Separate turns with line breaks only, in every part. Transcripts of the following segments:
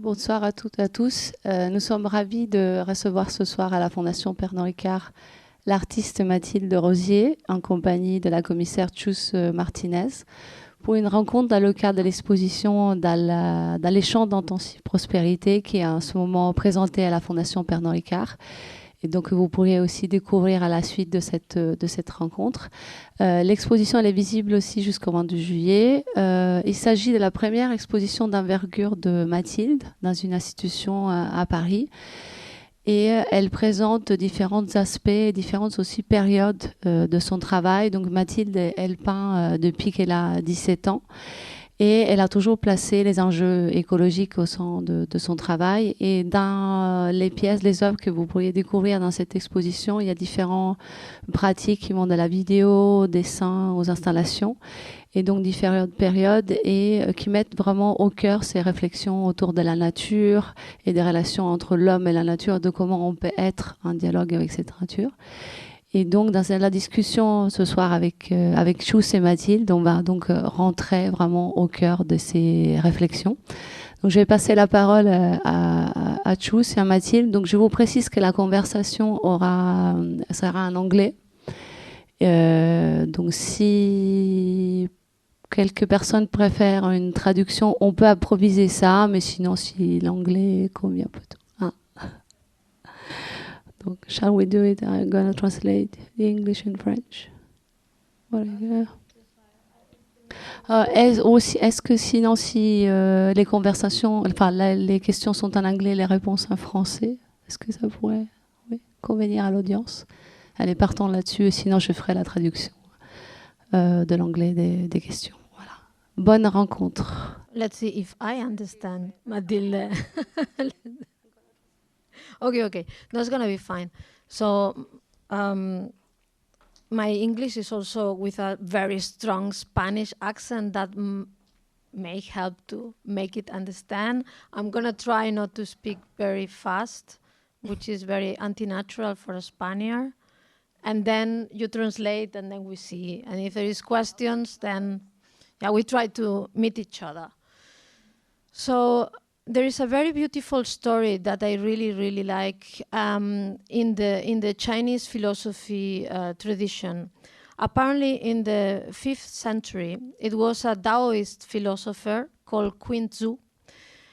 Bonsoir, à toutes et à tous. Euh, nous sommes ravis de recevoir ce soir à la Fondation Pernod Ricard l'artiste Mathilde Rosier en compagnie de la commissaire Chus euh, Martinez pour une rencontre dans le cadre de l'exposition dans, dans les champs d'intensive prospérité qui est en ce moment présentée à la Fondation Pernod Ricard et donc vous pourriez aussi découvrir à la suite de cette, de cette rencontre. Euh, l'exposition est visible aussi jusqu'au 22 juillet. Euh, il s'agit de la première exposition d'envergure de Mathilde dans une institution à, Paris. Et euh, elle présente différents aspects, différentes aussi périodes euh, de son travail. Donc Mathilde, elle peint euh, depuis qu'elle a 17 ans. Et elle a toujours placé les enjeux écologiques au sein de, son travail. Et dans les pièces, les œuvres que vous pourriez découvrir dans cette exposition, il y a différentes pratiques qui vont de la vidéo, au dessin, aux installations, et donc différentes périodes, et euh, qui mettent vraiment au cœur ces réflexions autour de la nature et des relations entre l'homme et la nature, de comment on peut être en dialogue avec cette nature. Et donc, dans la discussion ce soir avec, euh, avec Chus et Mathilde, on va donc euh, rentrer vraiment au cœur de ces réflexions. Donc, je vais passer la parole euh, à, à, Chus et à Mathilde. Donc, je vous précise que la conversation aura, sera en anglais. Euh, donc, si quelques personnes préfèrent une traduction, on peut improviser ça, mais sinon, si l'anglais convient plutôt. Donc, shall we do it? I'm gonna translate the English and French. Voilà. Euh, est-ce, aussi, est-ce que sinon, si euh, les conversations, enfin la, les questions sont en anglais, les réponses en français, est-ce que ça pourrait oui, convenir à l'audience? Elle est partant là-dessus, sinon je ferai la traduction euh, de l'anglais des, des, questions. Voilà. Bonne rencontre.
Let's see if I understand. okay, okay, that's gonna be fine. So, um, my English is also with a very strong Spanish accent that may help to make it understand. I'm gonna try not to speak very fast, which is very anti-natural for a Spaniard. And then you translate, and then we see. And if there is questions, then yeah, we try to meet each other. So there is a very beautiful story that I really, really like um, in the in the Chinese philosophy uh, tradition. Apparently, in the fifth century, it was a Taoist philosopher called Qin Zhu,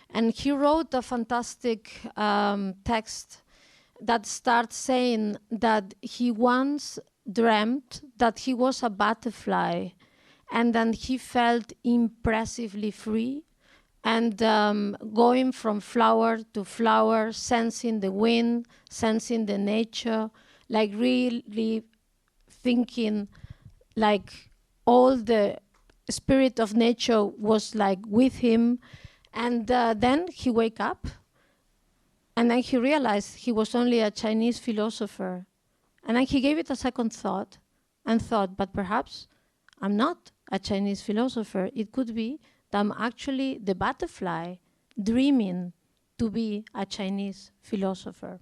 and he wrote a fantastic um, text that starts saying that he once dreamt that he was a butterfly, and then he felt impressively free and um, going from flower to flower, sensing the wind, sensing the nature, like really thinking like all the spirit of nature was like with him. And uh, then he wake up and then he realized he was only a Chinese philosopher. And then he gave it a second thought and thought, but perhaps I'm not a Chinese philosopher. It could be I'm actually the butterfly dreaming to be a Chinese philosopher.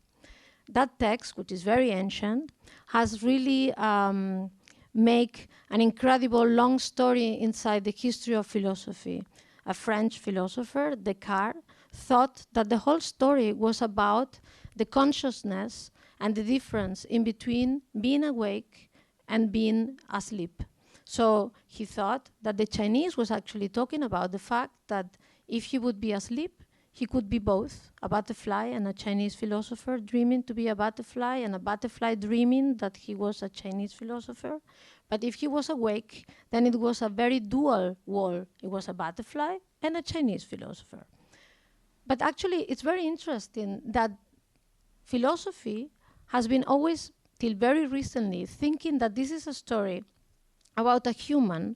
That text, which is very ancient, has really um, make an incredible long story inside the history of philosophy. A French philosopher, Descartes, thought that the whole story was about the consciousness and the difference in between being awake and being asleep. So he thought that the Chinese was actually talking about the fact that if he would be asleep, he could be both a butterfly and a Chinese philosopher, dreaming to be a butterfly, and a butterfly dreaming that he was a Chinese philosopher. But if he was awake, then it was a very dual world. It was a butterfly and a Chinese philosopher. But actually, it's very interesting that philosophy has been always, till very recently, thinking that this is a story about a human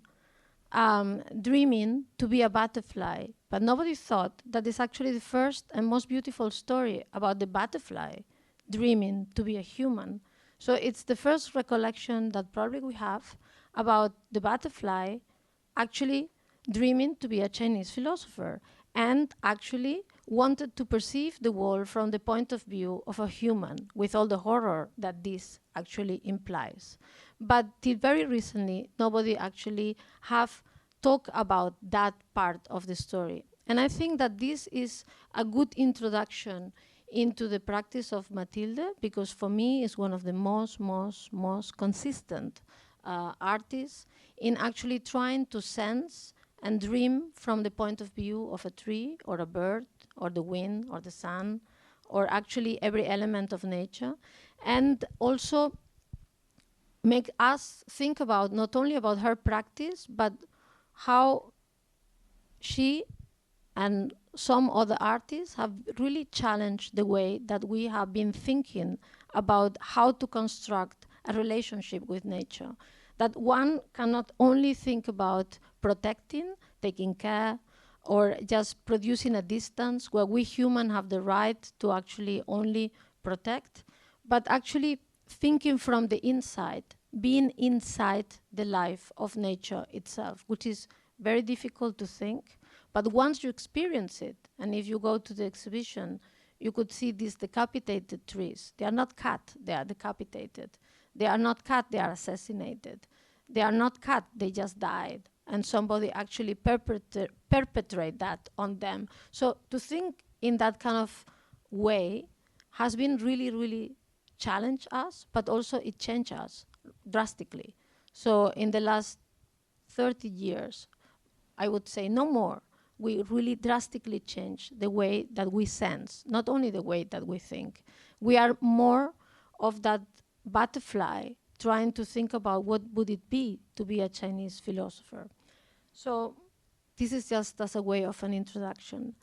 um, dreaming to be a butterfly, but nobody thought that it's actually the first and most beautiful story about the butterfly dreaming to be a human. So it's the first recollection that probably we have about the butterfly actually dreaming to be a Chinese philosopher and actually wanted to perceive the world from the point of view of a human with all the horror that this actually implies. But till very recently, nobody actually have talked about that part of the story. And I think that this is a good introduction into the practice of Mathilde because for me it's one of the most, most, most consistent uh, artists in actually trying to sense and dream from the point of view of a tree or a bird or the wind or the sun or actually every element of nature and also make us think about not only about her practice but how she and some other artists have really challenged the way that we have been thinking about how to construct a relationship with nature. That one cannot only think about protecting, taking care, or just producing a distance where we humans have the right to actually only protect, but actually thinking from the inside, being inside the life of nature itself, which is very difficult to think but once you experience it, and if you go to the exhibition, you could see these decapitated trees. They are not cut, they are decapitated. They are not cut, they are assassinated. They are not cut, they just died. And somebody actually perpetra perpetrate that on them. So to think in that kind of way has been really, really challenge us, but also it changed us drastically. So in the last 30 years, I would say no more, we really drastically change the way that we sense, not only the way that we think. We are more of that butterfly trying to think about what would it be to be a Chinese philosopher. So this is just as a way of an introduction.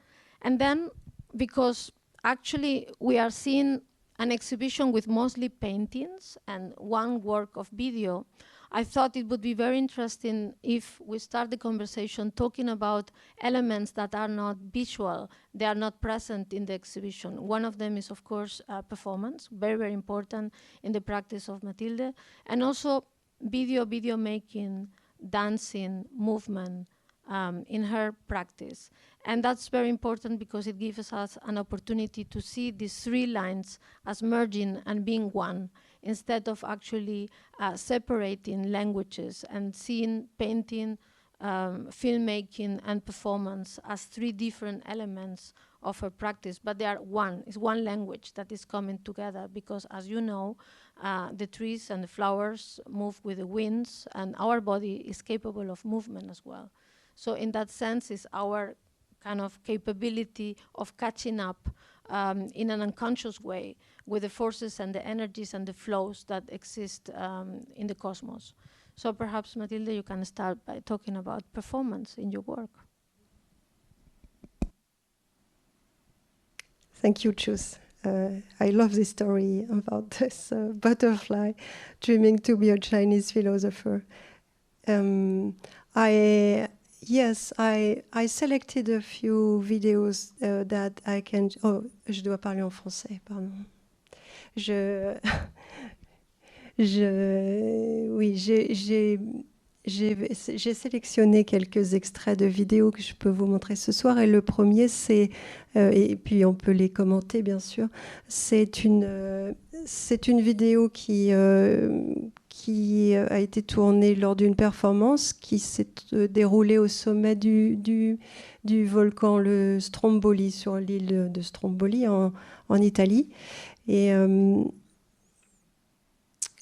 And then because actually we are seeing an exhibition with mostly paintings and one work of video, I thought it would be very interesting if we start the conversation talking about elements that are not visual, they are not present in the exhibition. One of them is, of course, uh, performance, very, very important in the practice of Mathilde, and also video, video making, dancing, movement, um, in her practice. And that's very important because it gives us an opportunity to see these three lines as merging and being one instead of actually uh, separating languages and seeing painting, um, filmmaking, and performance as three different elements of her practice, but they are one. It's one language that is coming together because, as you know, uh, the trees and the flowers move with the winds, and our body is capable of movement as well. So, in that sense, it's our kind of capability of catching up um, in an unconscious way with the forces and the energies and the flows that exist um, in the cosmos. So perhaps, Mathilde, you can start by talking about performance in your work.
Thank you, Chus. Uh, I love this story about this uh, butterfly dreaming to be a Chinese philosopher. Um, I Yes, I, I selected a few videos uh, that I can. Oh, je dois parler en français, pardon. Je. je oui, j'ai. Sélectionné quelques extraits de vidéos que je peux vous montrer ce soir. Et le premier, c'est, euh, et puis on peut les commenter bien sûr, c'est une, euh, c'est une vidéo qui, euh, qui a été tournée lors d'une performance qui s'est euh, déroulée au sommet du, du, volcan le Stromboli, sur l'île de Stromboli en, en Italie. Et, euh,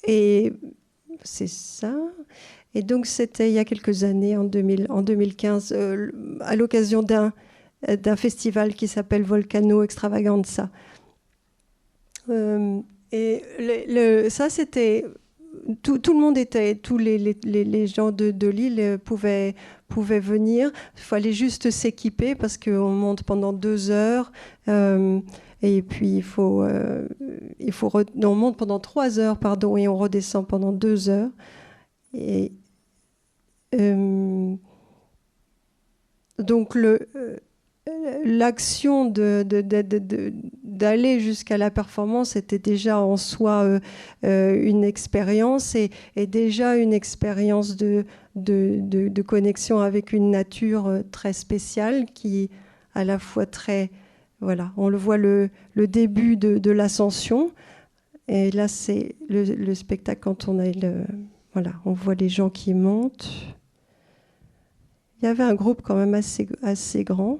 et c'est ça. Et donc c'était il y a quelques années, en, 2000, en 2015, euh, à l'occasion d'un d'un festival qui s'appelle Volcano Extravaganza. et ça, c'était tout, le monde était, tous les, gens de, de l'île pouvaient, pouvaient venir. Il fallait juste s'équiper parce qu'on monte pendant deux heures. Euh, et puis il faut, euh, il faut on monte pendant trois heures, pardon, et on redescend pendant deux heures. Et euh, donc le l'action d'aller jusqu'à la performance était déjà en soi euh, euh, une expérience et, déjà une expérience de, connexion avec une nature euh, très spéciale qui à la fois très voilà on le voit le, début de, l'ascension et là c'est le, spectacle quand on a voilà on voit les gens qui montent. Il y avait un groupe quand même assez assez grand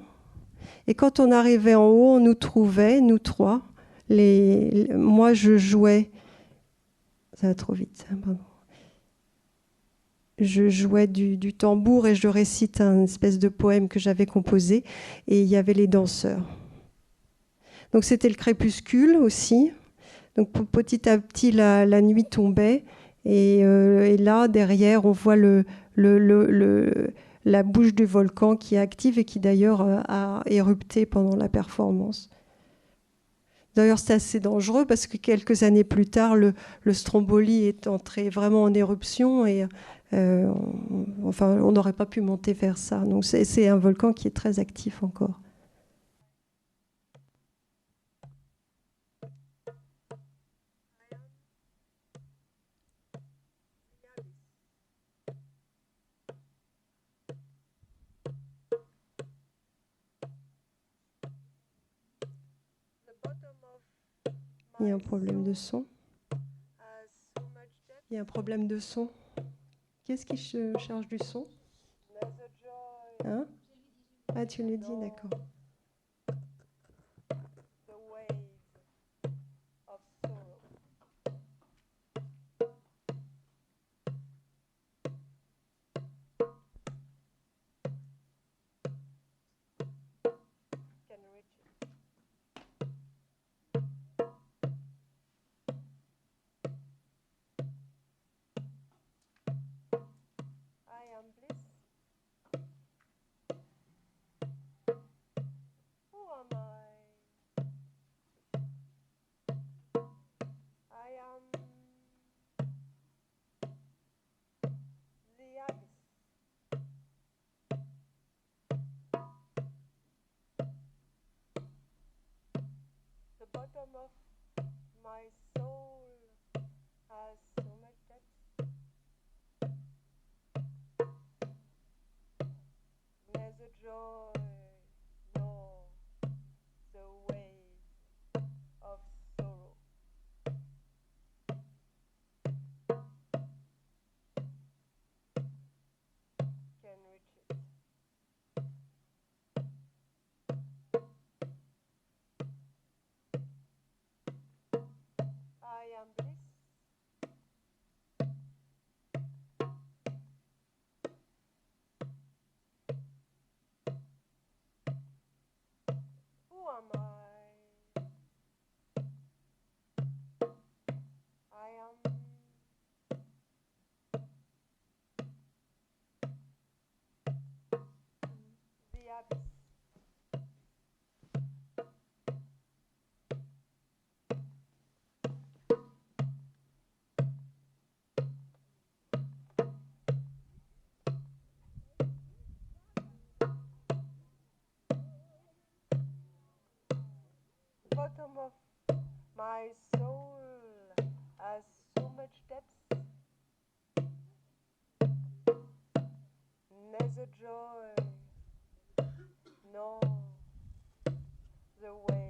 Et quand on arrivait en haut, on nous trouvait, nous trois. Moi, je jouais. Ça trop vite. Pardon je jouais du, tambour et je récite un espèce de poème que j'avais composé. Et il y avait les danseurs. Donc c'était le crépuscule aussi. Donc petit à petit, la, nuit tombait. Euh, et, là, derrière, on voit le, la bouche du volcan qui est active et qui d'ailleurs euh, a érupté pendant la performance. D'ailleurs, c'est assez dangereux parce que quelques années plus tard, le, Stromboli est entré vraiment en éruption et euh, enfin, on n'aurait pas pu monter vers ça. Donc c'est un volcan qui est très actif encore. Il y a un problème de son. Il y a un problème de son. Qu'est-ce qui charge du son? Hein? Ah, tu le dis, d'accord.
Bottom of my soul has so much depth. Neither joy, nor the waves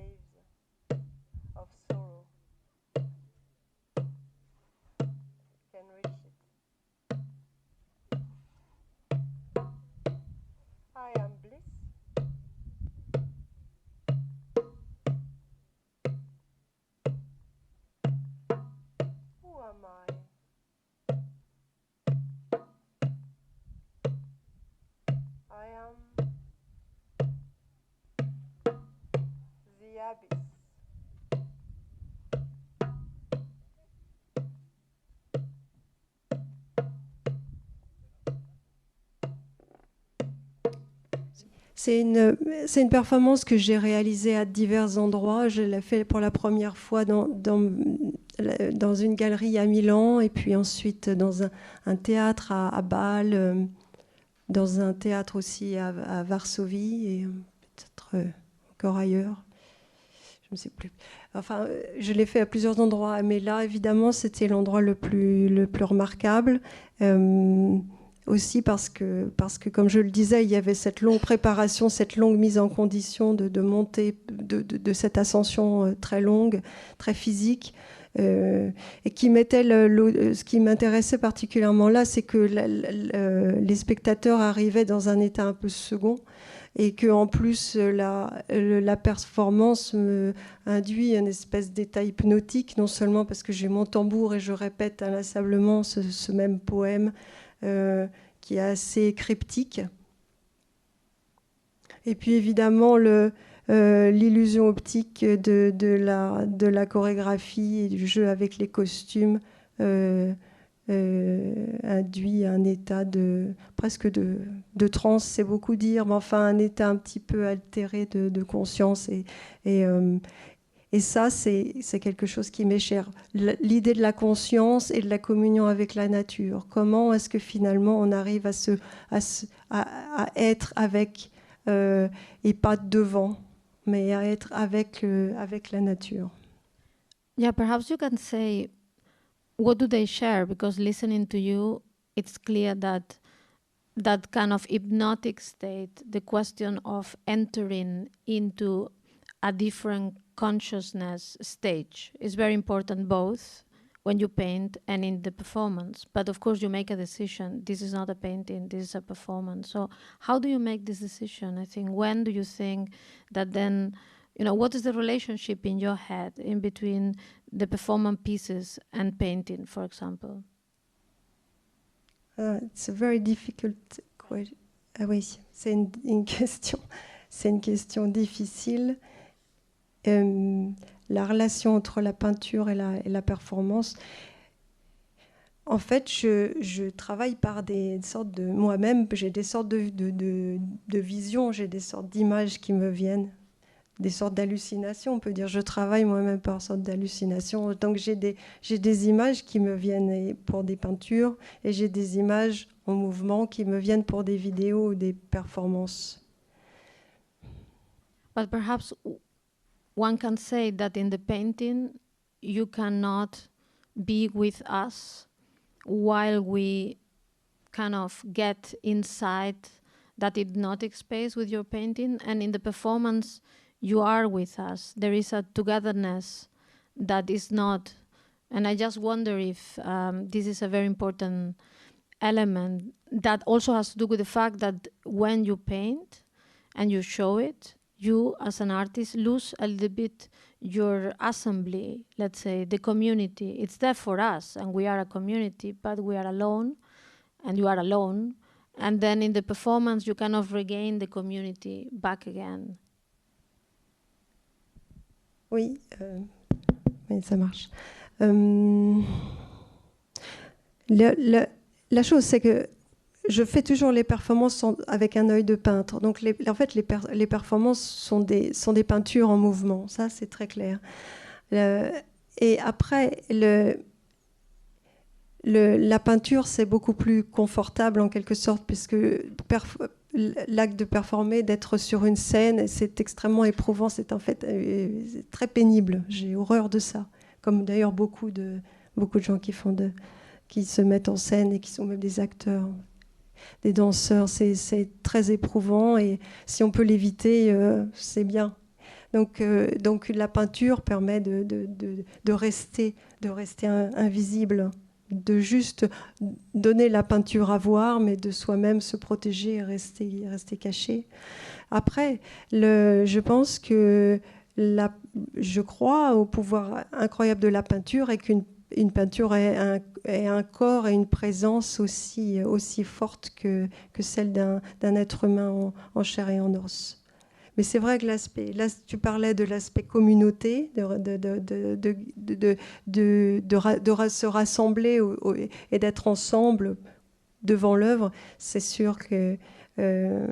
C'est une, performance que j'ai réalisée à divers endroits. Je l'ai fait pour la première fois dans, une galerie à Milan et puis ensuite dans un, théâtre à, Bâle, euh, dans un théâtre aussi à, Varsovie et peut-être euh, encore ailleurs. Je ne sais plus. Enfin, euh, je l'ai fait à plusieurs endroits, mais là, évidemment, c'était l'endroit le plus, le plus remarquable. Euh, aussi parce que, parce que, comme je le disais, il y avait cette longue préparation, cette longue mise en condition de, de monter, de, de, cette ascension euh, très longue, très physique. Euh, et qui mettait ce qui m'intéressait particulièrement là, c'est que les spectateurs arrivaient dans un état un peu second et que en plus la, la performance me induit une espèce d'état hypnotique, non seulement parce que j'ai mon tambour et je répète inlassablement ce, même poème qui est assez cryptique. Et puis évidemment euh, l'illusion optique de, la, chorégraphie et du jeu avec les costumes euh, euh, induit un état de presque de, de transe, c'est beaucoup dire, mais enfin un état un petit peu altéré de, conscience. Et, euh, et ça, c'est quelque chose qui m'est cher. L'idée de la conscience et de la communion avec la nature. Comment est-ce que finalement on arrive à, se, à, se- à- à être avec, euh, et pas devant, mais à être avec, euh, avec la nature?
Yeah, perhaps you can say, what do they share? Because listening to you, it's clear that that kind of hypnotic state, the question of entering into a different consciousness stage, is very important both when you paint and in the performance. But of course, you make a decision. This is not a painting, this is a performance. So, how do you make this decision? I think, when do you think that then, you know, what is the relationship in your head in between the performance pieces and painting, for example?
Uh, it's a very difficult question. Ah oui, c'est une, une question. C'est une question difficile. Euh, la relation entre la peinture et la, performance. En fait, je, travaille par des sortes de moi-même. J'ai des sortes de, de, visions, j'ai des sortes d'images qui me viennent, des sortes d'hallucinations. On peut dire, je travaille moi-même par sortes d'hallucinations. Donc j'ai des, images qui me viennent pour des peintures et j'ai des images en mouvement qui me viennent pour des vidéos ou des performances.
But perhaps one can say that in the painting, you cannot be with us while we kind of get inside that hypnotic space with your painting. And in the performance, you are with us. There is a togetherness that is not. And I just wonder if um, this is a very important element that also has to do with the fact that when you paint and you show it, you as an artist lose a little bit your assembly, let's say, the community. It's there for us, and we are a community, but we are alone, and you are alone. And then in the performance, you kind of regain the community back again.
Oui, euh, oui, ça marche. Euh, le- le- la chose, c'est que je fais toujours les performances avec un œil de peintre. Donc, en fait, les, per- les performances sont des, peintures en mouvement. Ça, c'est très clair. Et après, la peinture, c'est beaucoup plus confortable en quelque sorte, puisque l'acte de performer, d'être sur une scène, c'est extrêmement éprouvant. C'est en fait euh, très pénible. J'ai horreur de ça. Comme d'ailleurs beaucoup de, gens qui se mettent en scène et qui sont même des acteurs, des danseurs. C'est très éprouvant et si on peut l'éviter, euh, c'est bien. Donc, euh, donc la peinture permet de, rester, invisible, de juste donner la peinture à voir, mais de soi-même se protéger et rester, caché. Après, je pense que je crois au pouvoir incroyable de la peinture et qu'une une peinture ait un, corps et une présence aussi, aussi forte que, que celle d'un être humain en, chair et en os. Mais c'est vrai que l'aspect, là, tu parlais de l'aspect communauté, de, de, de, de, se rassembler et d'être ensemble devant l'œuvre, c'est sûr que, euh,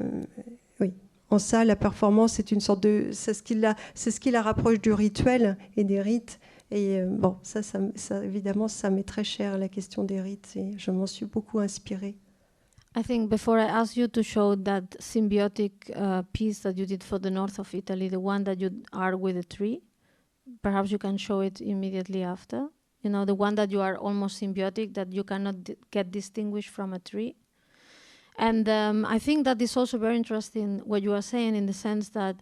oui, en ça, la performance est une sorte de, c'est ce qui la, c'est ce qui la rapproche du rituel et des rites. Et euh, bon, ça, ça, ça, évidemment, ça m'est très cher la question des rites et je m'en suis beaucoup inspirée.
I think before I ask you to show that symbiotic uh, piece that you did for the north of Italy, the one that you are with a tree, perhaps you can show it immediately after. You know, the one that you are almost symbiotic, that you cannot get distinguished from a tree. And um, I think that is also very interesting what you are saying in the sense that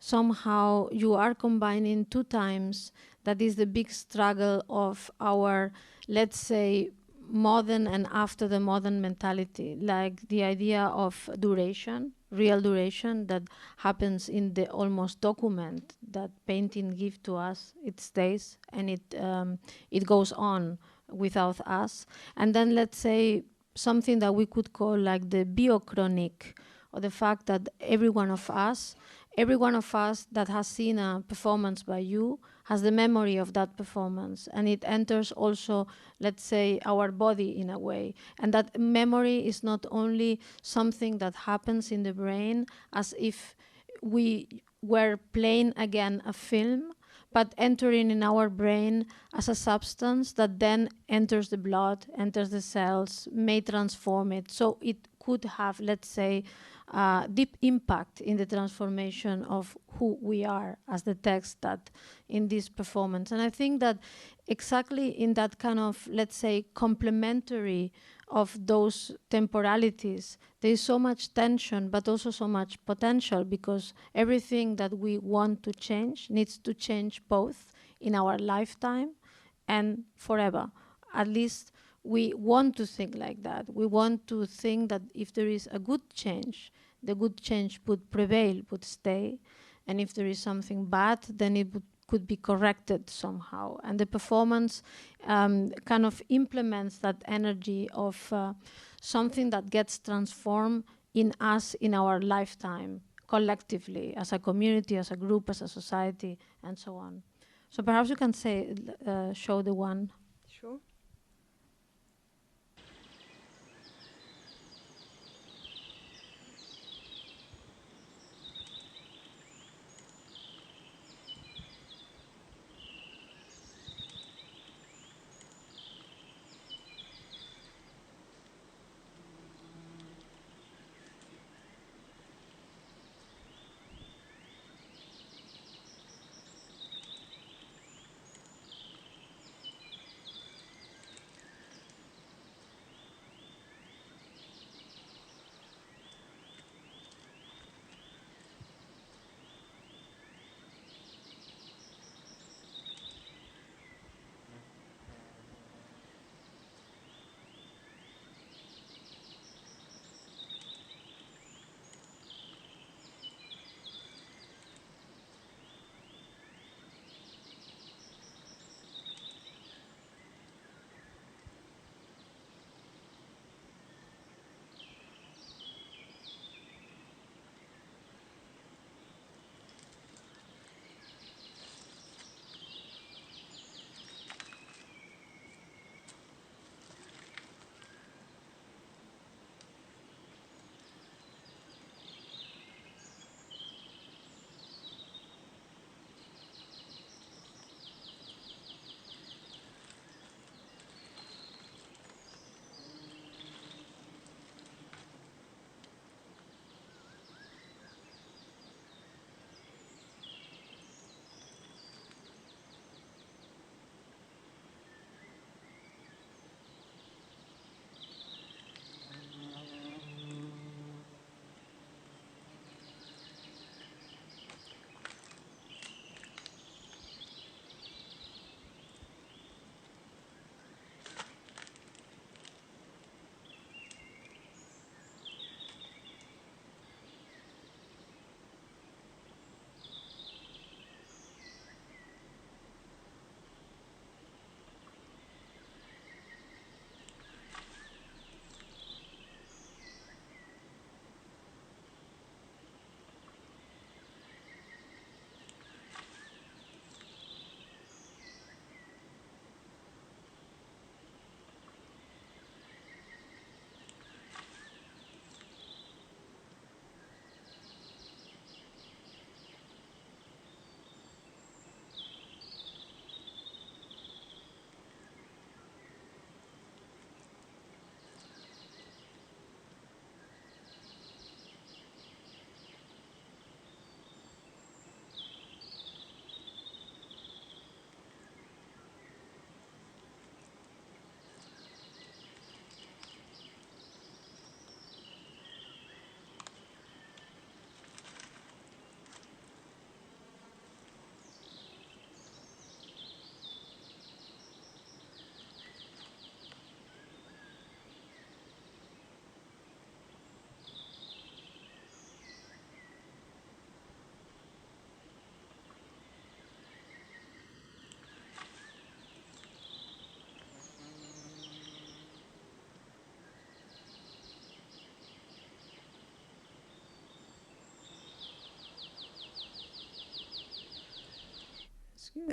somehow you are combining two times that is the big struggle of our, let's say, modern and after the modern mentality, like the idea of duration, real duration that happens in the almost document that painting give to us. It stays and it um, it goes on without us. And then let's say something that we could call like the biochronic, or the fact that every one of us, every one of us that has seen a performance by you has the memory of that performance and it enters also let's say our body in a way. And that memory is not only something that happens in the brain as if we were playing again a film but entering in our brain as a substance that then enters the blood enters the cells may transform it. So it could have let's say uh, deep impact in the transformation of who we are as the text that in this performance. And I think that exactly in that kind of, let's say, complementary of those temporalities, there is so much tension, but also so much potential because everything that we want to change needs to change both in our lifetime and forever. At least we want to think like that. We want to think that if there is a good change, the good change would prevail, would stay. And if there is something bad, then it would, could be corrected somehow. And the performance um, kind of implements that energy of uh, something that gets transformed in us in our lifetime, collectively, as a community, as a group, as a society, and so on. So perhaps you can say, uh, show the one.
Sure.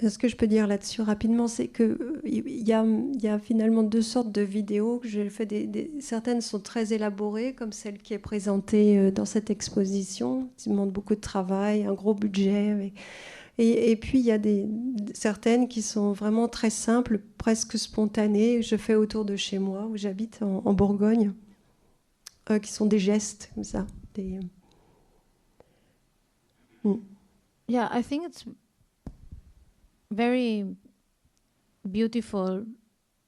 Ce que je peux dire là-dessus rapidement, c'est que il y, a, y a finalement deux sortes de vidéos que j'ai fait. Des, certaines sont très élaborées, comme celle qui est présentée euh, dans cette exposition, qui demande beaucoup de travail, un gros budget. Et, puis il y a des, certaines qui sont vraiment très simples, presque spontanées. Je fais autour de chez moi, où j'habite en, Bourgogne, euh, qui sont des gestes comme ça. Des,
Yeah, I think it's very beautiful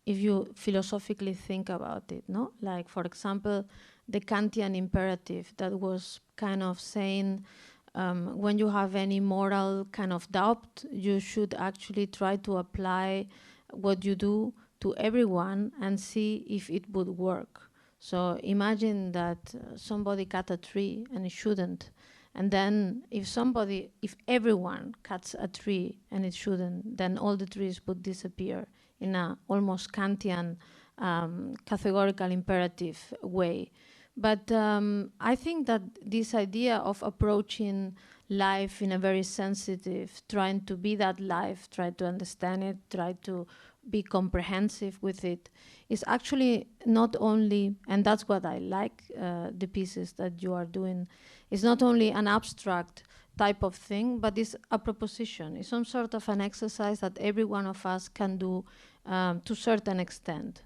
if you philosophically think about it, no? Like, for example, the Kantian imperative that was kind of saying um, when you have any moral kind of doubt, you should actually try to apply what you do to everyone and see if it would work. So imagine that uh, somebody cut a tree and it shouldn't. And then if somebody, if everyone cuts a tree and it shouldn't, then all the trees would disappear in a almost Kantian um, categorical imperative way. But um, I think that this idea of approaching life in a very sensitive, trying to be that life, try to understand it, try to be comprehensive with it, is actually not only, and that's what I like uh, the pieces that you are doing, it's not only an abstract type of thing, but it's a proposition. It's some sort of an exercise that every one of us can do um, to a certain extent.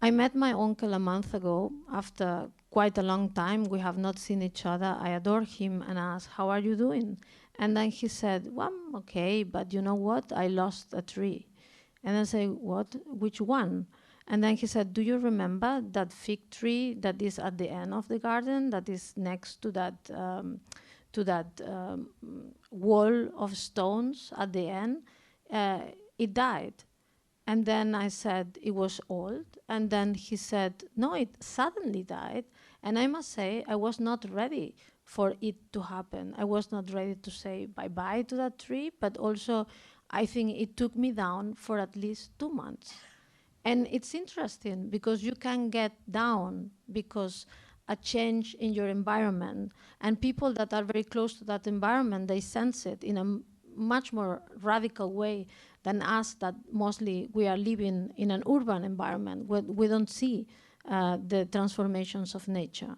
I met my uncle a month ago after quite a long time. We have not seen each other. I adore him and asked, How are you doing? And then he said, Well, I'm okay, but you know what? I lost a tree. And I say, What? Which one? And then he said, Do you remember that fig tree that is at the end of the garden, that is next to that, um, to that um, wall of stones at the end? Uh, it died. And then I said it was old. And then he said, no, it suddenly died. And I must say, I was not ready for it to happen. I was not ready to say bye bye to that tree, but also I think it took me down for at least two months. And it's interesting because you can get down because a change in your environment and people that are very close to that environment they sense it in a much more radical way than us that mostly we are living in an urban environment where we don't see uh, the transformations of nature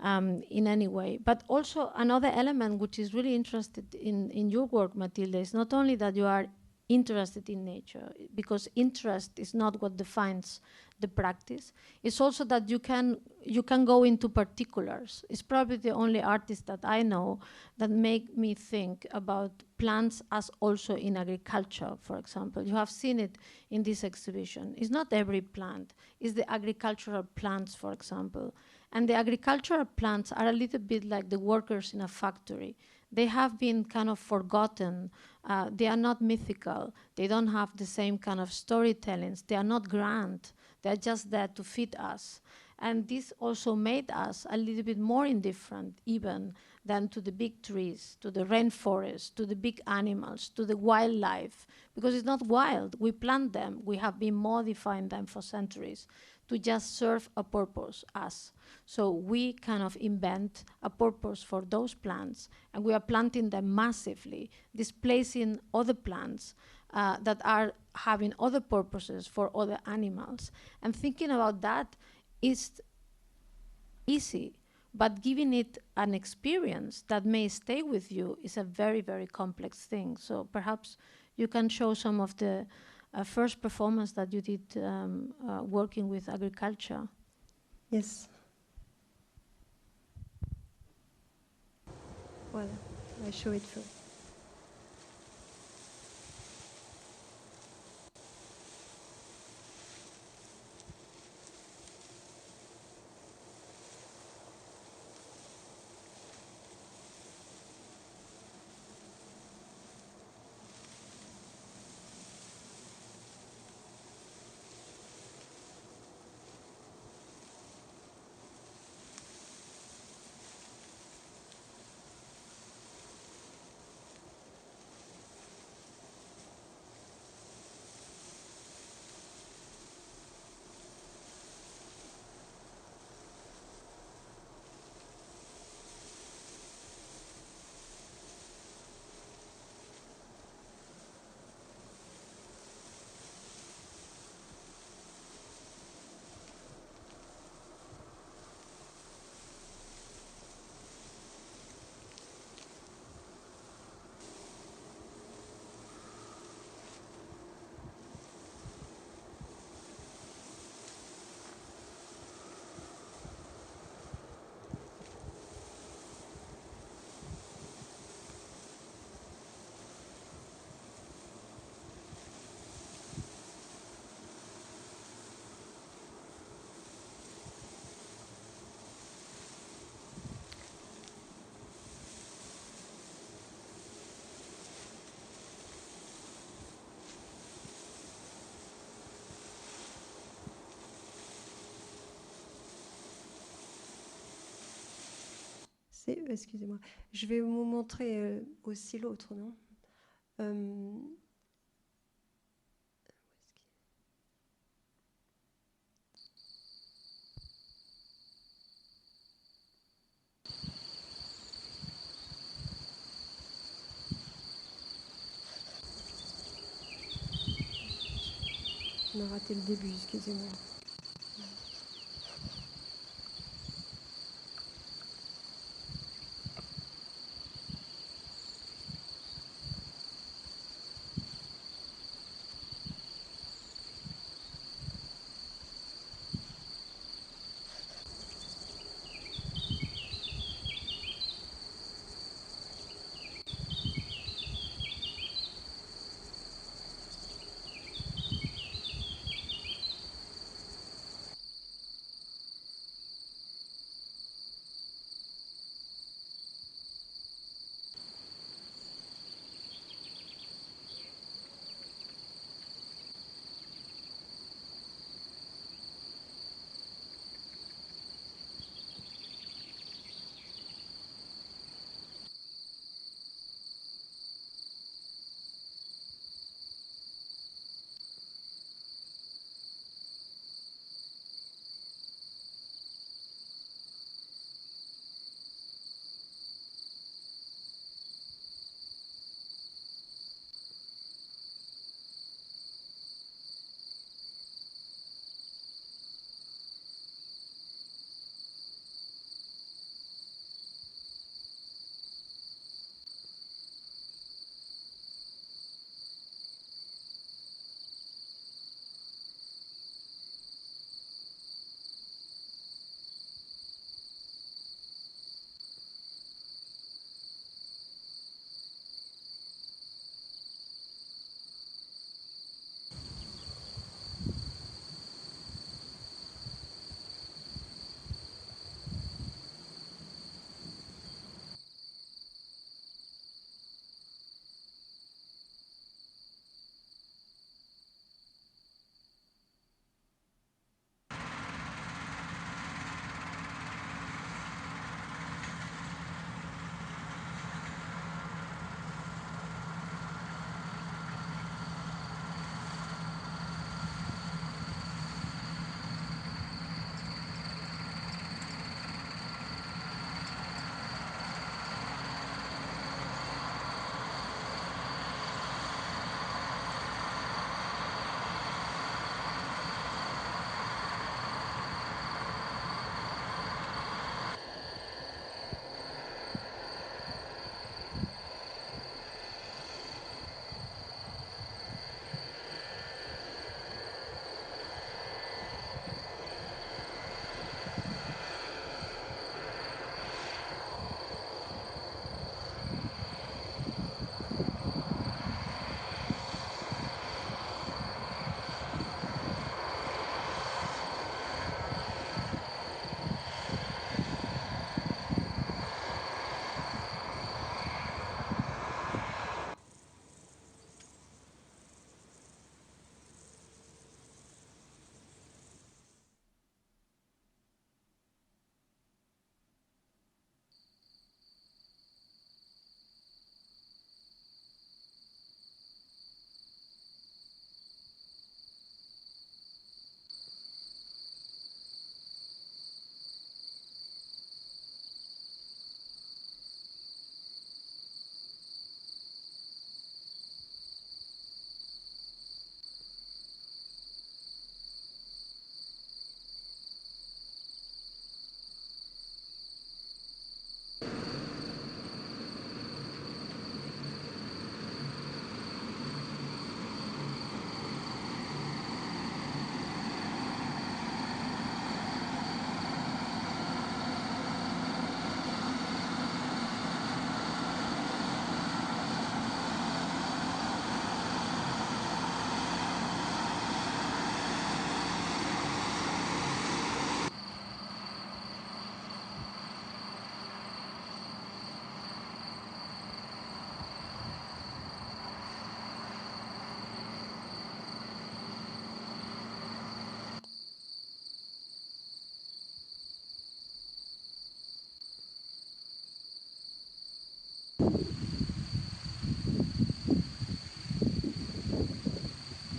um, in any way. But also another element which is really interested in, in your work, Matilda, is not only that you are interested in nature, because interest is not what defines the practice. It's also that you can you can go into particulars. It's probably the only artist that I know that make me think about plants as also in agriculture, for example. You have seen it in this exhibition. It's not every plant, it's the agricultural plants, for example. And the agricultural plants are a little bit like the workers in a factory. They have been kind of forgotten. Uh, they are not mythical. They don't have the same kind of storytellings. They are not grand. They're just there to feed us. And this also made us a little bit more indifferent, even than to the big trees, to the rainforest, to the big animals, to the wildlife, because it's not wild. We plant them, we have been modifying them for centuries to just serve a purpose, us. So we kind of invent a purpose for those plants, and we are planting them massively, displacing other plants uh, that are having other purposes for other animals. And thinking about that is easy, but giving it an experience that may stay with you is a very, very complex thing. So perhaps you can show some of the uh, first performance that you did um, uh, working with agriculture.
Yes. Well, I show it first. Excusez-moi, je vais vous montrer euh, aussi l'autre, non? Euh, On a raté le début, excusez-moi.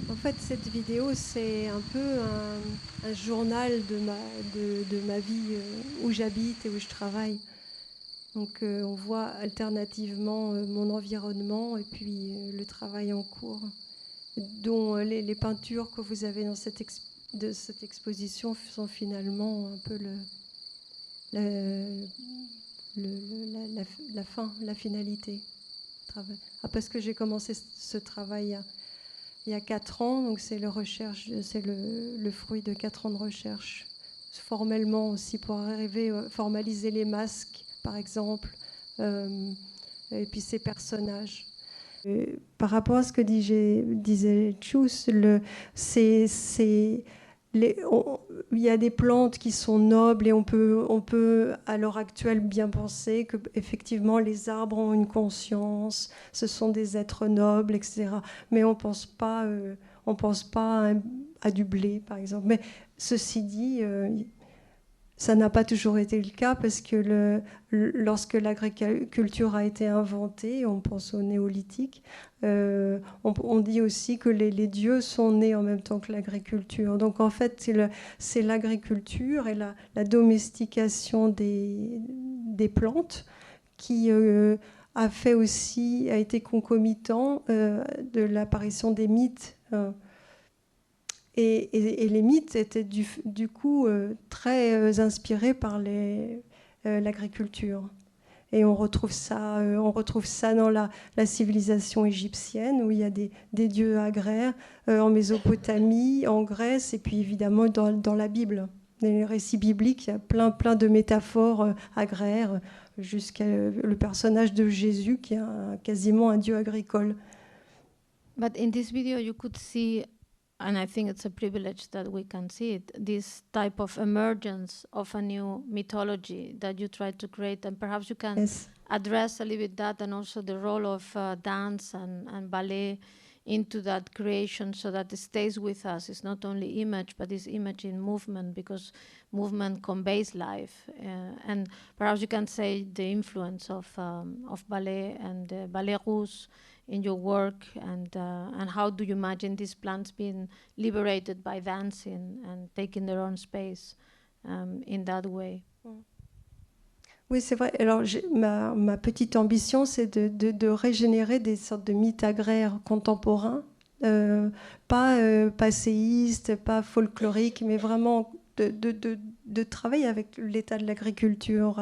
En fait, cette vidéo, c'est un peu un, journal de ma, de, de ma vie euh, où j'habite et où je travaille. Donc, euh, on voit alternativement euh, mon environnement et puis le travail en cours, dont les, peintures que vous avez dans cette, de cette exposition sont finalement un peu le- la, fin, la finalité. Ah, parce que j'ai commencé ce- travail il y a- il y a quatre ans, donc c'est le recherche, c'est le, fruit de quatre ans de recherche. Formellement aussi pour arriver à formaliser les masques, par exemple, euh, et puis ces personnages. Euh, par rapport à ce que disait, disait Chus, c'est il y a des plantes qui sont nobles et on peut, on peut à l'heure actuelle bien penser que effectivement les arbres ont une conscience, ce sont des êtres nobles, etc. Mais on pense pas, euh, on pense pas à du blé, par exemple. Mais ceci dit, euh, ça n'a pas toujours été le cas parce que lorsque l'agriculture a été inventée, on pense au néolithique, euh, on, dit aussi que les, dieux sont nés en même temps que l'agriculture. Donc en fait, c'est l'agriculture et la, domestication des, plantes qui euh, a fait aussi, a été concomitant euh, de l'apparition des mythes. euh. Et, les mythes étaient du, coup euh, très euh, inspirés par euh, l'agriculture. Et on retrouve ça, on retrouve ça dans la, civilisation égyptienne, où il y a des, dieux agraires, en Mésopotamie, en Grèce, et puis évidemment dans, la Bible. Dans les récits bibliques, il y a plein, plein de métaphores agraires, jusqu'à le personnage de Jésus, qui est quasiment un dieu agricole.
But in this video, you could see, and I think it's a privilege that we can see it, this type of emergence of a new mythology that you try to create. And perhaps you can
Yes.
address a little bit that and also the role of uh, dance and, and ballet into that creation so that it stays with us. It's not only image, but it's image in movement because movement conveys life. Uh, and perhaps you can say the influence of, um, of ballet and uh, ballet russe in your work and, uh, and how do you imagine these plants being liberated by dancing and taking their own space um, in that way?
Oui, c'est vrai. Alors, ma, ma petite ambition, c'est de, de- de régénérer des sortes de mythes agraires contemporains, euh, pas euh, passéistes, pas folkloriques, mais vraiment de, de- travailler avec l'état de l'agriculture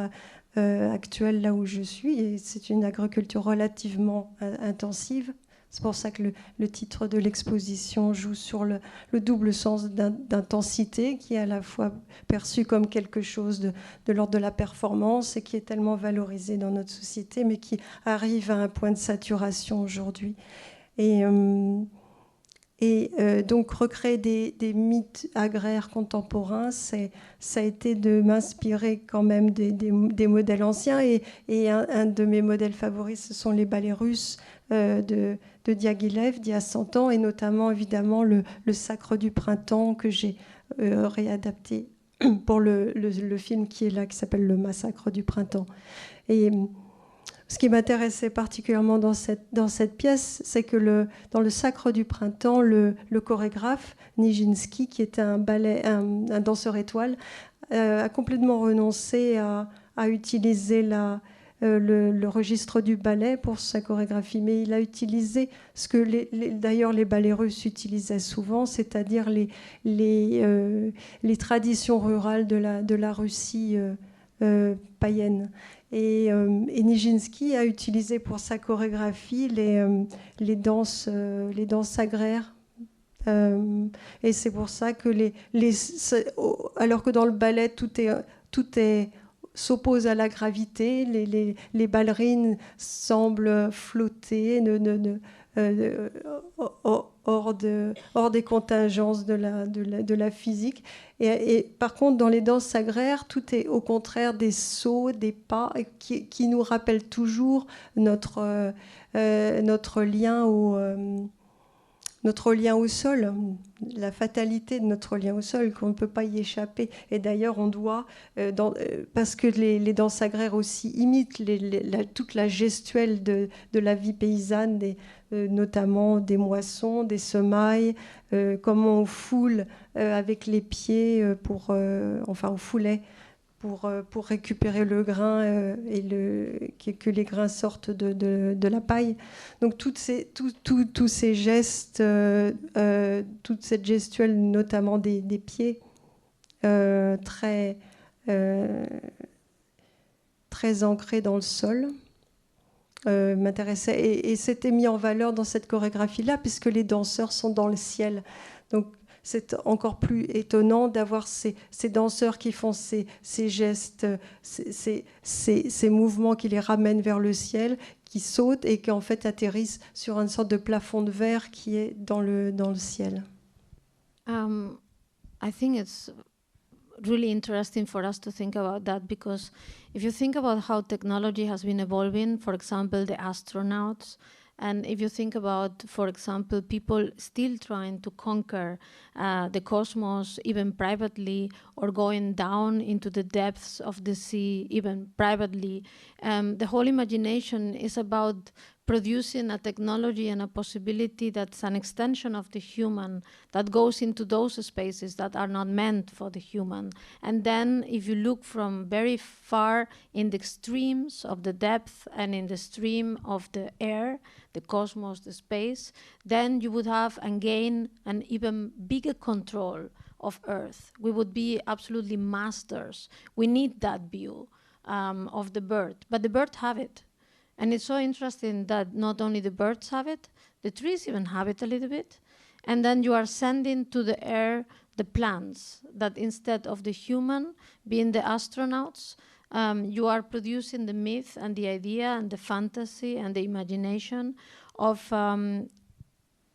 euh, actuelle là où je suis. Et c'est une agriculture relativement euh, intensive. C'est pour ça que le, titre de l'exposition joue sur le, le double sens d'in- d'intensité, qui est à la fois perçu comme quelque chose de, l'ordre de la performance et qui est tellement valorisé dans notre société, mais qui arrive à un point de saturation aujourd'hui. Euh, et euh, donc recréer des, mythes agraires contemporains, c'est, ça a été de m'inspirer quand même des, modèles anciens. Et, un, de mes modèles favoris, ce sont les ballets russes euh, de, de Diaghilev d'il y a 100 ans, et notamment évidemment le, Sacre du printemps que j'ai euh, réadapté pour le, le- le film qui est là, qui s'appelle Le Massacre du printemps. Et ce qui m'intéressait particulièrement dans cette, pièce, c'est que dans le Sacre du printemps, le, chorégraphe Nijinsky, qui était un, danseur étoile, euh, a complètement renoncé à, utiliser euh, le, registre du ballet pour sa chorégraphie, mais il a utilisé ce que d'ailleurs les ballets russes utilisaient souvent, c'est-à-dire les, euh, traditions rurales de la, de la Russie païenne. Et, euh, et Nijinsky a utilisé pour sa chorégraphie les, euh, les, danses, euh, les danses agraires. Euh, et c'est pour ça que les, les, alors que dans le ballet tout est, tout est s'oppose à la gravité, les, les, les ballerines semblent flotter, euh, hors, hors de, hors des contingences de la, physique. Et, par contre, dans les danses agraires, tout est au contraire des sauts, des pas, qui, nous rappellent toujours notre, euh, euh, notre lien au, euh, notre lien au sol, la fatalité de notre lien au sol, qu'on ne peut pas y échapper. Et d'ailleurs, on doit, euh, euh, parce que les, danses agraires aussi imitent toute la gestuelle de, de la vie paysanne, des- euh, notamment des moissons, des semailles, euh, comment on foule euh, avec les pieds, euh, pour, euh, enfin on foulait pour, euh, pour récupérer le grain euh, et le, que, les grains sortent de, de- la paille. Donc toutes ces, tout- tout- tous ces gestes, euh, euh, toute cette gestuelle, notamment des, pieds, euh, très, euh, très ancrés dans le sol, euh, m'intéressait. Et, c'était mis en valeur dans cette chorégraphie-là, puisque les danseurs sont dans le ciel. Donc c'est encore plus étonnant d'avoir ces, ces danseurs qui font ces, ces gestes, ces- ces mouvements qui les ramènent vers le ciel, qui sautent et qui en fait atterrissent sur une sorte de plafond de verre qui est dans le, dans le ciel.
Um, I think it's really interesting for us to think about that because if you think about how technology has been evolving, for example, the astronauts, and if you think about, for example, people still trying to conquer uh, the cosmos, even privately, or going down into the depths of the sea, even privately, um, the whole imagination is about producing a technology and a possibility that's an extension of the human that goes into those spaces that are not meant for the human. And then, if you look from very far in the extremes of the depth and in the stream of the air, the cosmos, the space, then you would have and gain an even bigger control of Earth. We would be absolutely masters. We need that view um, of the bird, but the birds have it. And it's so interesting that not only the birds have it, the trees even have it a little bit. And then you are sending to the air the plants that instead of the human being the astronauts, um, you are producing the myth and the idea and the fantasy and the imagination of um,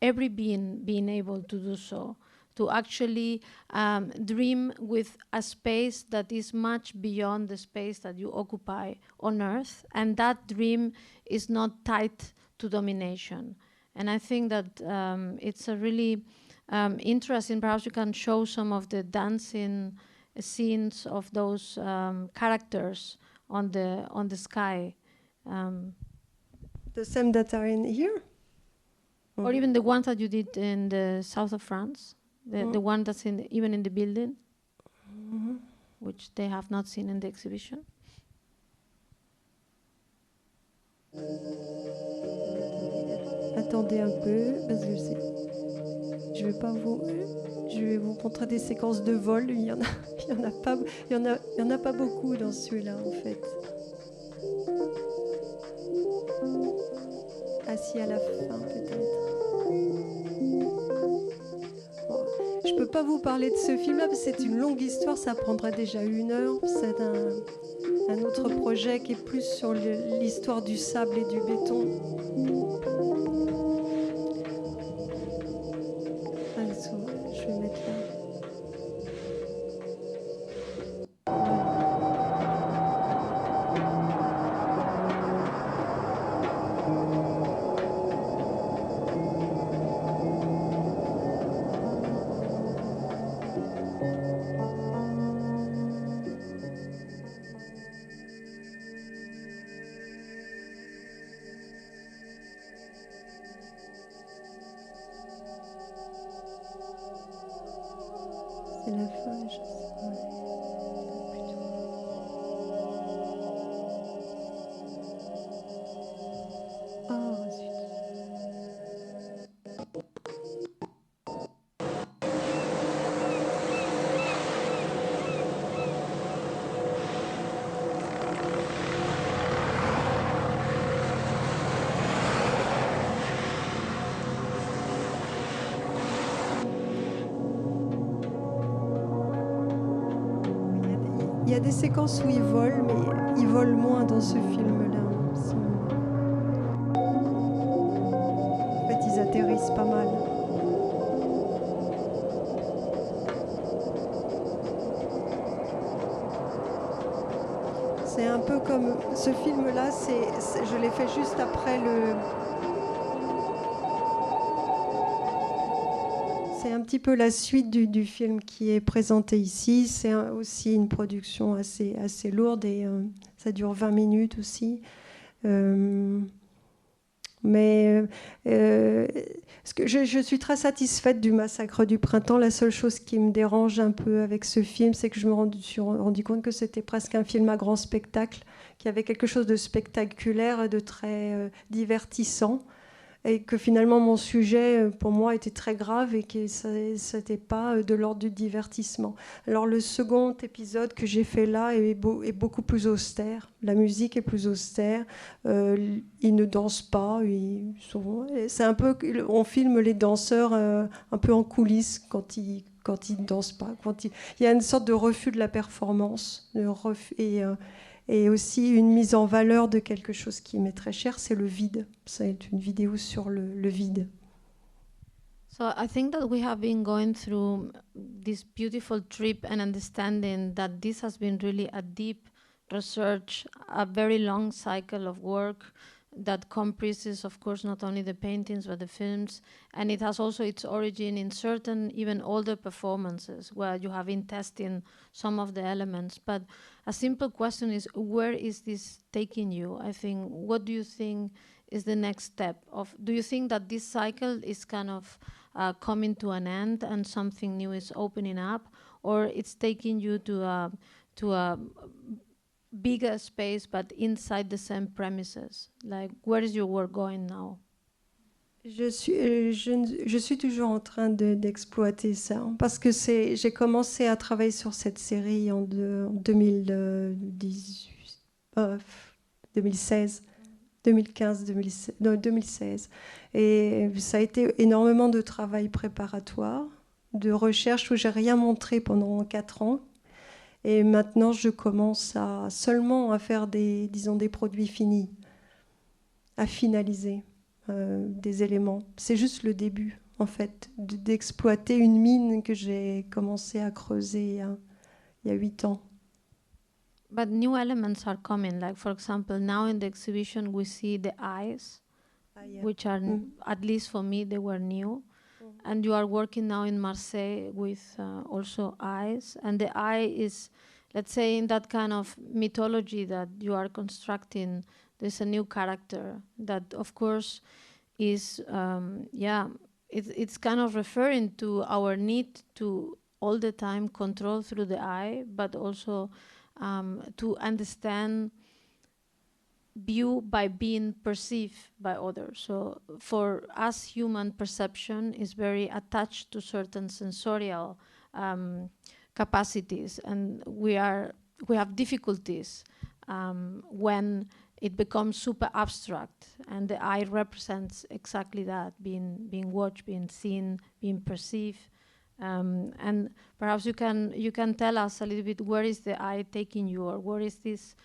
every being being able to do so, to actually um, dream with a space that is much beyond the space that you occupy on Earth, and that dream is not tied to domination. And I think that um, it's a really um, interesting. Perhaps you can show some of the dancing scenes of those um, characters on the on the sky, um,
The same that are in here?
or even the ones that you did in the south of France, the the
Mm.
one that's in even in the building,
Mhm.
which they have not seen in the exhibition.
Attendez un peu, parce que je vais pas vous, je vais vous montrer des séquences de vol. Il y en a, il y en a pas, il y en a, il y en a pas beaucoup dans celui-là en fait. Assis à la fin peut-être. Pas vous parler de ce film-là parce que c'est une longue histoire, ça prendrait déjà une heure. C'est un, autre projet qui est plus sur l'histoire du sable et du béton. Où ils volent, mais ils volent moins dans ce film-là. En fait, ils atterrissent pas mal. C'est un peu comme ce film-là, c'est- je l'ai fait juste après le. Un petit peu la suite du, film qui est présenté ici. C'est aussi une production assez, assez lourde et euh, ça dure 20 minutes aussi. Euh, mais euh, je, suis très satisfaite du massacre du printemps. La seule chose qui me dérange un peu avec ce film, c'est que je me suis rendu compte que c'était presque un film à grand spectacle, qu'il y avait quelque chose de spectaculaire de très divertissant. Et que finalement mon sujet, euh, pour moi, était très grave et que ça n'était pas euh, de l'ordre du divertissement. Alors le second épisode que j'ai fait là est, beau- est beaucoup plus austère. La musique est plus austère. Euh, ils ne dansent pas. C'est un peu. On filme les danseurs un peu en coulisses quand ils quand ils ne dansent pas. Quand ils- Il y a une sorte de refus de la performance, et, et aussi une mise en valeur de quelque chose qui m'est très cher, c'est le vide. C'est une vidéo sur le, le vide.
So I think that we have been going through this beautiful trip and understanding that this has been really a deep research, a very long cycle of work that comprises, of course, not only the paintings but the films, and it has also its origin in certain even older performances where you have been testing some of the elements. But a simple question is, where is this taking you? I think, what do you think is the next step? Of do you think that this cycle is kind of uh, coming to an end and something new is opening up, or it's taking you to a to a bigger space but inside the same premises? Like, where is your work going now?
Je suis, euh, je, je suis toujours en train de- d'exploiter ça hein, parce que c'est, j'ai commencé à travailler sur cette série en, de- en 2018, euh, 2016, 2015, 2016, non, 2016. Et ça a été énormément de travail préparatoire, de recherche où j'ai rien montré pendant quatre ans. Et maintenant, je commence à seulement à faire des, disons, des produits finis, à finaliser euh, des éléments. C'est juste le début, en fait, de- d'exploiter une mine que j'ai commencé à creuser il y a- il y a huit ans.
But new elements are coming. Like, for example, now in the exhibition, we see the eyes, which are,
Mm.
at least for me, they were new. And you are working now in Marseille with uh, also eyes. And the eye is, let's say, in that kind of mythology that you are constructing, there's a new character that, of course, is, um, yeah, it's, it's kind of referring to our need to all the time control through the eye, but also um, to understand view by being perceived by others. So for us, human perception is very attached to certain sensorial um, capacities, and we are we have difficulties um, when it becomes super abstract, and the eye represents exactly that: being being watched, being seen, being perceived. Um, and perhaps you can you can tell us a little bit where is the eye taking you, or where is this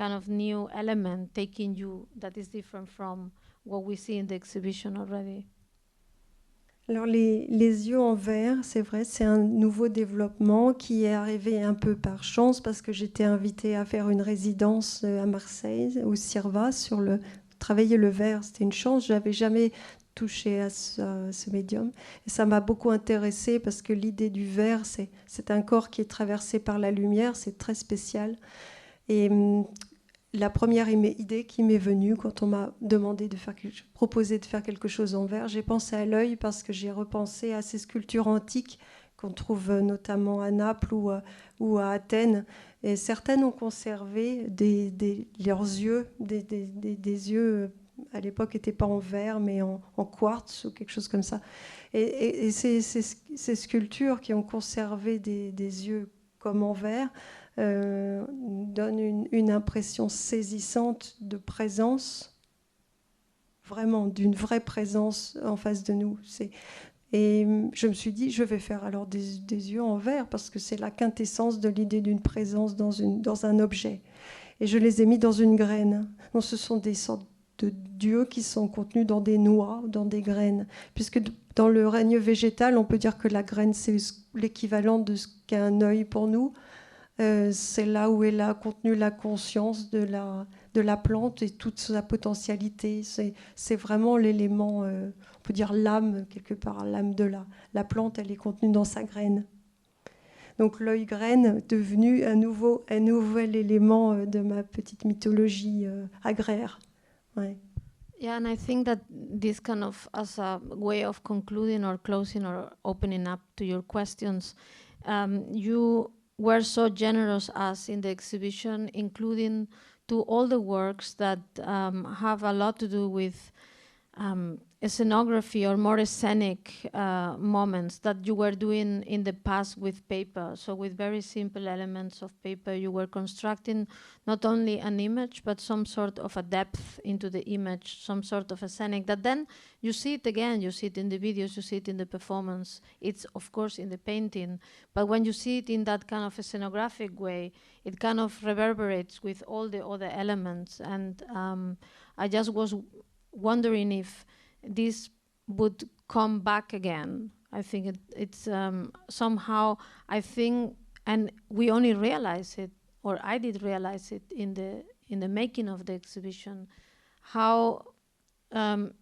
kind of new element taking you that is different from what we see in the exhibition already?
Alors les, yeux en verre, c'est vrai, c'est un nouveau développement qui est arrivé un peu par chance parce que j'étais invitée à faire une résidence euh, à Marseille, au CIRVA, sur le travailler le verre. C'était une chance, je n'avais jamais touché à ce, à ce médium. Et ça m'a beaucoup intéressée parce que l'idée du verre, c'est c'est un corps qui est traversé par la lumière, c'est très spécial. Et hum, la première idée qui m'est venue quand on m'a demandé de faire proposé de faire quelque chose en verre, j'ai pensé à l'œil parce que j'ai repensé à ces sculptures antiques qu'on trouve euh, notamment à Naples ou à, Athènes. Et certaines ont conservé des, leurs yeux, des, yeux euh, à l'époque n'étaient pas en verre mais en, quartz ou quelque chose comme ça. Et, ces, ces- sculptures qui ont conservé des yeux comme en verre euh, donne une, impression saisissante de présence, vraiment d'une vraie présence en face de nous. Et je me suis dit, je vais faire alors des, yeux en verre parce que c'est la quintessence de l'idée d'une présence dans, un objet. Et je les ai mis dans une graine. Donc, ce sont des sortes de dieux qui sont contenus dans des noix, dans des graines. Puisque dans le règne végétal, on peut dire que la graine, c'est ce- l'équivalent de ce qu'est un œil pour nous. Euh, c'est là où est là contenue la conscience de la, de la plante et toute sa potentialité. C'est vraiment l'élément, euh, on peut dire l'âme, quelque part, l'âme de la, la plante, elle est contenue dans sa graine. Donc l'œil graine devenu un, nouveau, un nouvel élément euh, de ma petite mythologie agraire. Ouais.
Yeah, and I think that this kind of, as a way of concluding or closing or opening up to your questions, um, you were so generous as in the exhibition, including to all the works that um, have a lot to do with um, scenography or more scenic uh, moments that you were doing in the past with paper. So with very simple elements of paper, you were constructing not only an image, but some sort of a depth into the image, some sort of a scenic that then you see it again, you see it in the videos, you see it in the performance. It's of course in the painting, but when you see it in that kind of a scenographic way, it kind of reverberates with all the other elements. And um, I just was wondering if this would come back again. I think it, it's um, somehow, I think, and we only realize it, or I did realize it in the in the making of the exhibition, how um,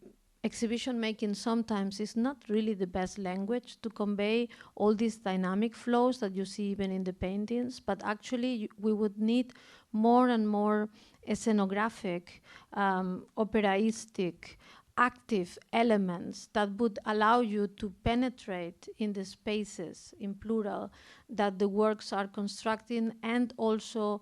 exhibition making sometimes is not really the best language to convey all these dynamic flows that you see even in the paintings, but actually we would need more and more scenographic, um, operaistic, active elements that would allow you to penetrate in the spaces, in plural, that the works are constructing and also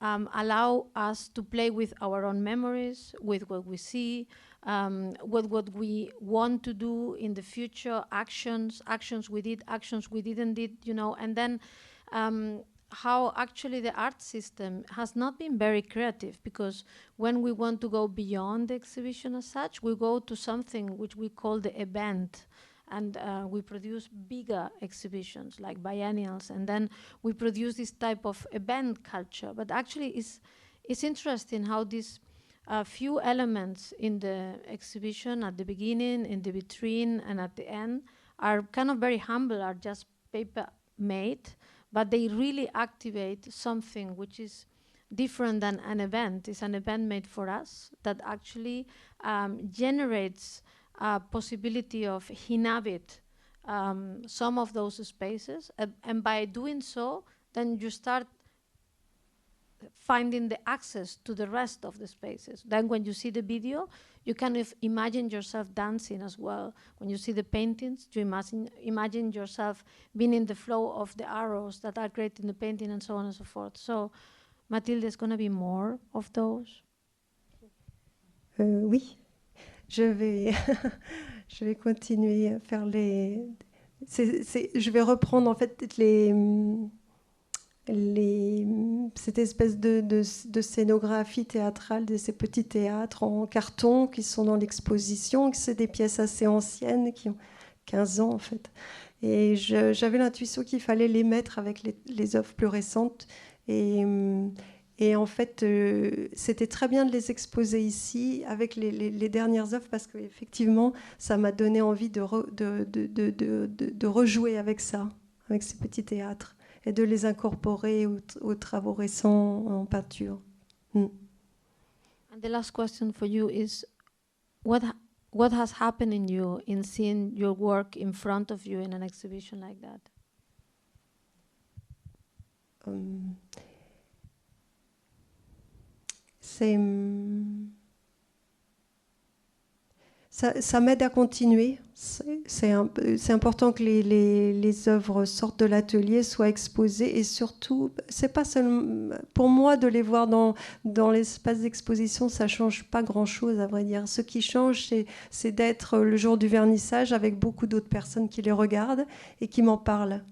um, allow us to play with our own memories, with what we see, um, with what we want to do in the future, actions, actions we did, actions we didn't did, you know, and then um, how actually the art system has not been very creative because when we want to go beyond the exhibition as such, we go to something which we call the event. And uh, we produce bigger exhibitions like biennials, and then we produce this type of event culture. But actually, it's, it's interesting how these uh, few elements in the exhibition at the beginning, in the vitrine, and at the end are kind of very humble, are just paper made but they really activate something which is different than an event. It's an event made for us that actually um, generates a possibility of inhabit um, some of those spaces, uh, and by doing so, then you start finding the access to the rest of the spaces. Then when you see the video, you of imagine yourself dancing as well. When you see the paintings, you imagine, imagine yourself being in the flow of the arrows that are created in the painting and so on and so forth. So Mathilde, there's going to be more of those?
Euh, oui, je vais, je vais continuer à faire les... c'est- c'est- je vais reprendre en fait les... cette espèce de, scénographie théâtrale de ces petits théâtres en carton qui sont dans l'exposition, c'est des pièces assez anciennes qui ont 15 ans en fait. Et j'avais l'intuition qu'il fallait les mettre avec les, les œuvres plus récentes. Et, en fait, euh, c'était très bien de les exposer ici avec les, dernières œuvres parce qu'effectivement, ça m'a donné envie de rejouer avec ça, avec ces petits théâtres et de les incorporer aux, aux travaux récents en peinture.
And the last question for you is what ha- what has happened in you in seeing your work in front of you in an exhibition like that?
C'est ça, m'aide à continuer. C'est important que les, œuvres sortent de l'atelier, soient exposées et surtout, c'est pas seulement pour moi de les voir dans, l'espace d'exposition, ça change pas grand-chose à vrai dire. Ce qui change, c'est- d'être le jour du vernissage avec beaucoup d'autres personnes qui les regardent et qui m'en parlent.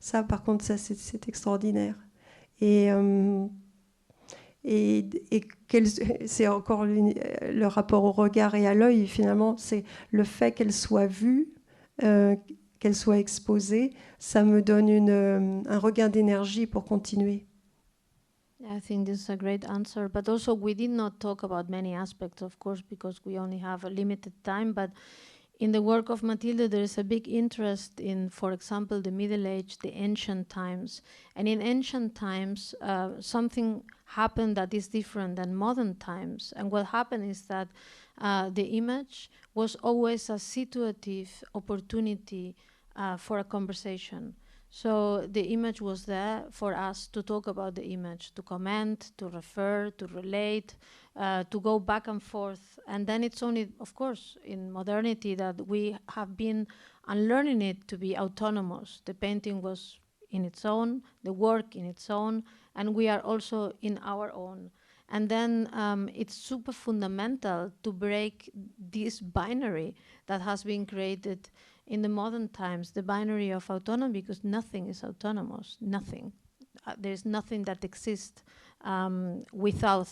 Ça, par contre, c'est extraordinaire. Et, euh, et, et c'est encore une- le rapport au regard et à l'œil, finalement, c'est le fait qu'elle soit vue, euh, qu'elle soit exposée, ça me donne une, euh, un regain d'énergie pour continuer.
I think this is a great answer. But also, we did not talk about many aspects, of course, because we only have a limited time. But in the work of Mathilde, there is a big interest in, for example, the Middle Age, the ancient times. And in ancient times, uh, something happened that is different than modern times. And what happened is that uh, the image was always a situative opportunity uh, for a conversation. So the image was there for us to talk about the image, to comment, to refer, to relate, uh, to go back and forth. And then it's only, of course, in modernity that we have been unlearning it to be autonomous. The painting was in its own, the work in its own, and we are also in our own. And then um, it's super fundamental to break this binary that has been created in the modern times, the binary of autonomy, because nothing is autonomous, nothing. Uh, there's nothing that exists um, without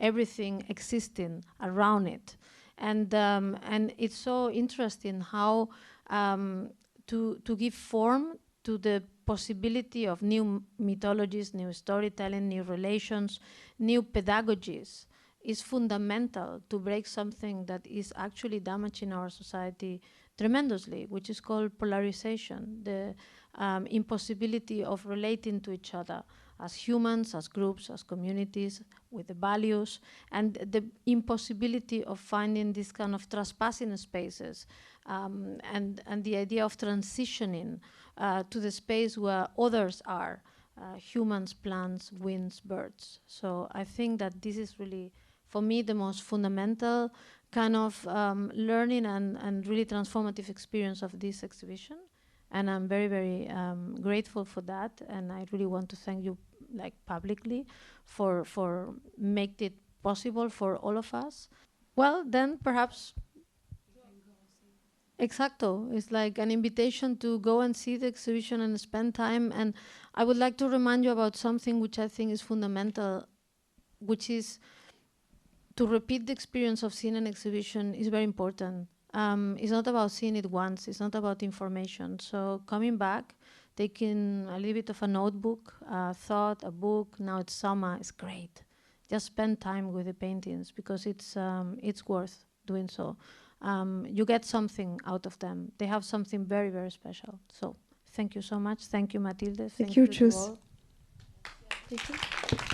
everything existing around it. And, um, and it's so interesting how um, to, to give form to the possibility of new mythologies, new storytelling, new relations, new pedagogies is fundamental to break something that is actually damaging our society tremendously, which is called polarization, the um, impossibility of relating to each other as humans, as groups, as communities, with the values, and the impossibility of finding this kind of trespassing spaces, um, and, and the idea of transitioning uh, to the space where others are, uh, humans, plants, winds, birds. So I think that this is really, for me, the most fundamental kind of um, learning and, and really transformative experience of this exhibition. And I'm very, very um, grateful for that. And I really want to thank you like publicly for, for make it possible for all of us. Well, then perhaps Exacto. It's like an invitation to go and see the exhibition and spend time. And I would like to remind you about something which I think is fundamental, which is to repeat the experience of seeing an exhibition is very important. Um, it's not about seeing it once, it's not about information. So coming back, taking a little bit of a notebook, a thought, a book, now it's summer, it's great. Just spend time with the paintings because it's, um, it's worth doing so. Um, you get something out of them. They have something very, very special. So thank you so much. Thank you, Mathilde.
Thank, you,
to
Chus.
Thank you.